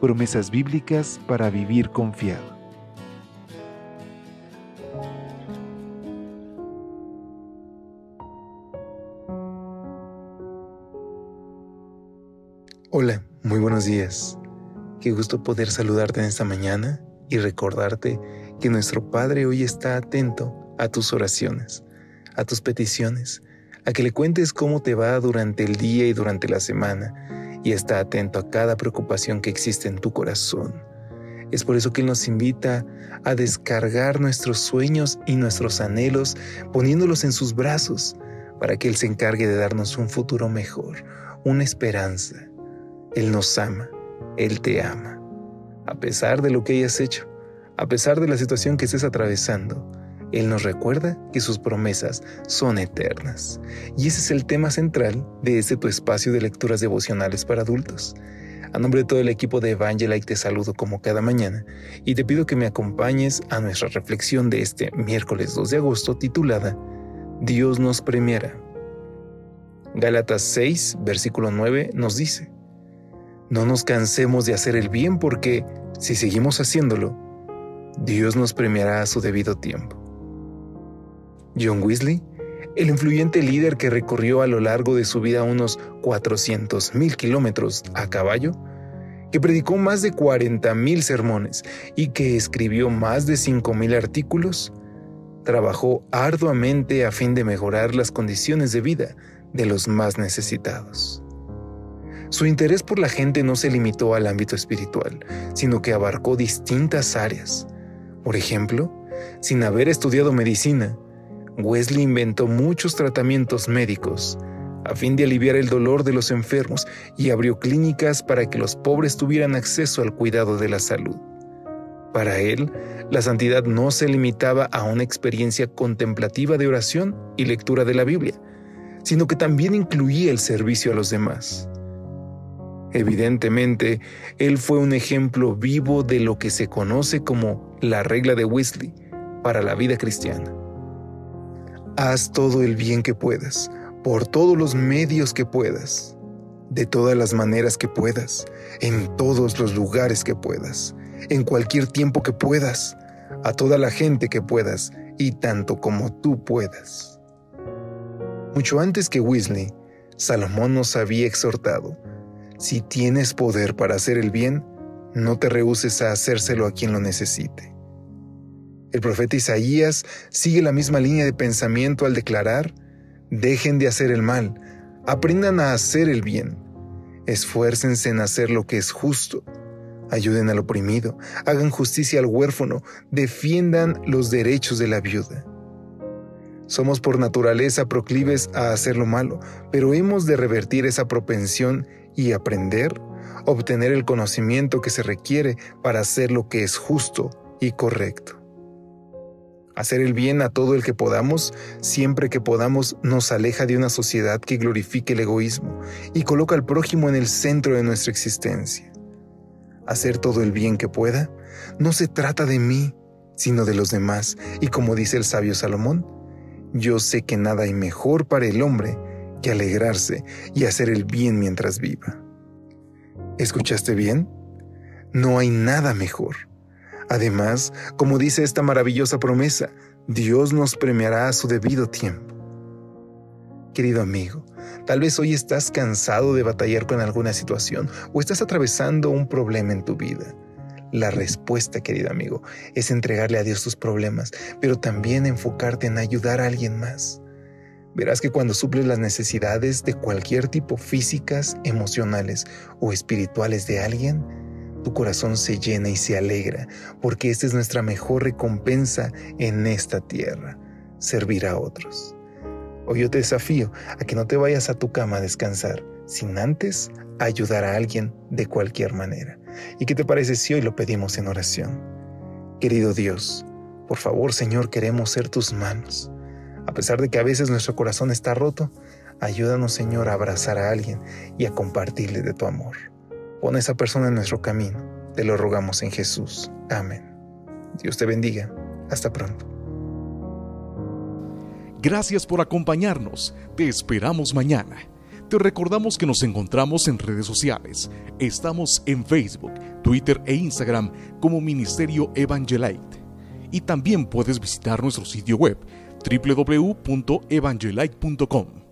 Promesas bíblicas para vivir confiado. Hola, muy buenos días. Qué gusto poder saludarte en esta mañana y recordarte que nuestro Padre hoy está atento a tus oraciones, a tus peticiones, a que le cuentes cómo te va durante el día y durante la semana, y está atento a cada preocupación que existe en tu corazón. Es por eso que Él nos invita a descargar nuestros sueños y nuestros anhelos poniéndolos en sus brazos, para que Él se encargue de darnos un futuro mejor, una esperanza. Él nos ama él te ama. A pesar de lo que hayas hecho, a pesar de la situación que estés atravesando, Él nos recuerda que sus promesas son eternas. Y ese es el tema central de este tu espacio de lecturas devocionales para adultos. A nombre de todo el equipo de Evangelite te saludo como cada mañana y te pido que me acompañes a nuestra reflexión de este miércoles 2 de agosto titulada Dios nos premiará. Gálatas 6, versículo 9 nos dice, no nos cansemos de hacer el bien porque, si seguimos haciéndolo, Dios nos premiará a su debido tiempo. John Weasley, el influyente líder que recorrió a lo largo de su vida unos 400.000 kilómetros a caballo, que predicó más de 40.000 sermones y que escribió más de 5.000 artículos, trabajó arduamente a fin de mejorar las condiciones de vida de los más necesitados. Su interés por la gente no se limitó al ámbito espiritual, sino que abarcó distintas áreas. Por ejemplo, sin haber estudiado medicina, Wesley inventó muchos tratamientos médicos a fin de aliviar el dolor de los enfermos y abrió clínicas para que los pobres tuvieran acceso al cuidado de la salud. Para él, la santidad no se limitaba a una experiencia contemplativa de oración y lectura de la Biblia, sino que también incluía el servicio a los demás. Evidentemente, él fue un ejemplo vivo de lo que se conoce como la regla de Wesley para la vida cristiana. Haz todo el bien que puedas, por todos los medios que puedas, de todas las maneras que puedas, en todos los lugares que puedas, en cualquier tiempo que puedas, a toda la gente que puedas y tanto como tú puedas. Mucho antes que Wesley, Salomón nos había exhortado si tienes poder para hacer el bien, no te rehuses a hacérselo a quien lo necesite. El profeta Isaías sigue la misma línea de pensamiento al declarar, dejen de hacer el mal, aprendan a hacer el bien, esfuércense en hacer lo que es justo, ayuden al oprimido, hagan justicia al huérfano, defiendan los derechos de la viuda. Somos por naturaleza proclives a hacer lo malo, pero hemos de revertir esa propensión y aprender, obtener el conocimiento que se requiere para hacer lo que es justo y correcto. Hacer el bien a todo el que podamos, siempre que podamos, nos aleja de una sociedad que glorifique el egoísmo y coloca al prójimo en el centro de nuestra existencia. Hacer todo el bien que pueda no se trata de mí, sino de los demás, y como dice el sabio Salomón, yo sé que nada hay mejor para el hombre que alegrarse y hacer el bien mientras viva. ¿Escuchaste bien? No hay nada mejor. Además, como dice esta maravillosa promesa, Dios nos premiará a su debido tiempo. Querido amigo, tal vez hoy estás cansado de batallar con alguna situación o estás atravesando un problema en tu vida. La respuesta, querido amigo, es entregarle a Dios tus problemas, pero también enfocarte en ayudar a alguien más. Verás que cuando suples las necesidades de cualquier tipo físicas, emocionales o espirituales de alguien, tu corazón se llena y se alegra, porque esta es nuestra mejor recompensa en esta tierra, servir a otros. Hoy yo te desafío a que no te vayas a tu cama a descansar sin antes ayudar a alguien de cualquier manera. ¿Y qué te parece si hoy lo pedimos en oración? Querido Dios, por favor Señor, queremos ser tus manos. A pesar de que a veces nuestro corazón está roto, ayúdanos Señor a abrazar a alguien y a compartirle de tu amor. Pon esa persona en nuestro camino. Te lo rogamos en Jesús. Amén. Dios te bendiga. Hasta pronto. Gracias por acompañarnos. Te esperamos mañana. Te recordamos que nos encontramos en redes sociales. Estamos en Facebook, Twitter e Instagram como Ministerio Evangelite. Y también puedes visitar nuestro sitio web www.evangelite.com.